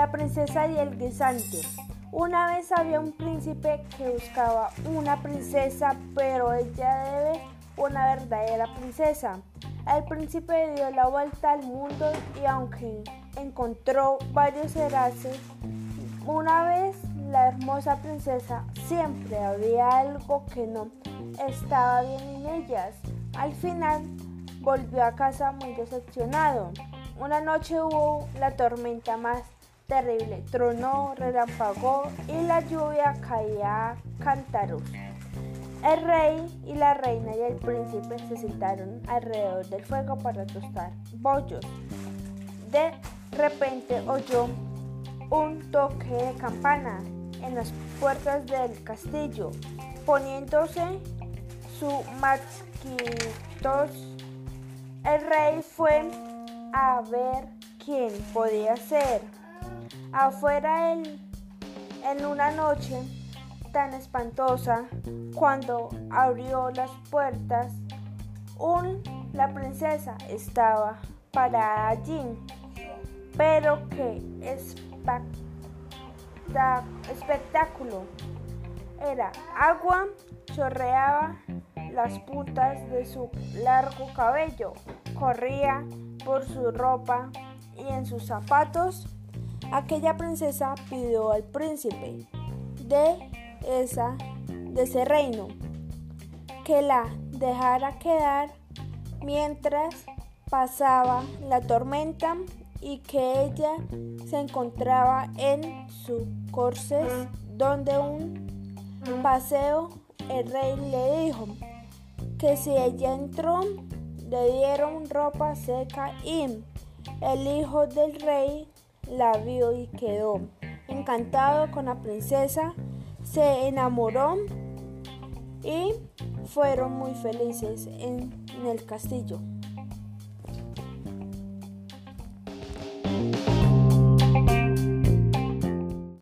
La princesa y el guisante. Una vez había un príncipe que buscaba una princesa, pero ella debe una verdadera princesa. El príncipe dio la vuelta al mundo y aunque encontró varios erases, una vez la hermosa princesa siempre había algo que no estaba bien en ellas. Al final volvió a casa muy decepcionado. Una noche hubo la tormenta más terrible, tronó, relampagó y la lluvia caía a cántaros. El rey y la reina y el príncipe se sentaron alrededor del fuego para tostar bollos. De repente oyó un toque de campana en las puertas del castillo, poniéndose su masquitos. El rey fue a ver quién podía ser. Afuera en una noche tan espantosa, cuando abrió las puertas, un, la princesa estaba parada allí. Pero qué espectáculo. Era agua, chorreaba las puntas de su largo cabello, corría por su ropa y en sus zapatos. Aquella princesa pidió al príncipe de esa de ese reino que la dejara quedar mientras pasaba la tormenta y que ella se encontraba en su corces donde un paseo el rey le dijo que si ella entró le dieron ropa seca y el hijo del rey la vio y quedó encantado con la princesa, se enamoró y fueron muy felices en, el castillo.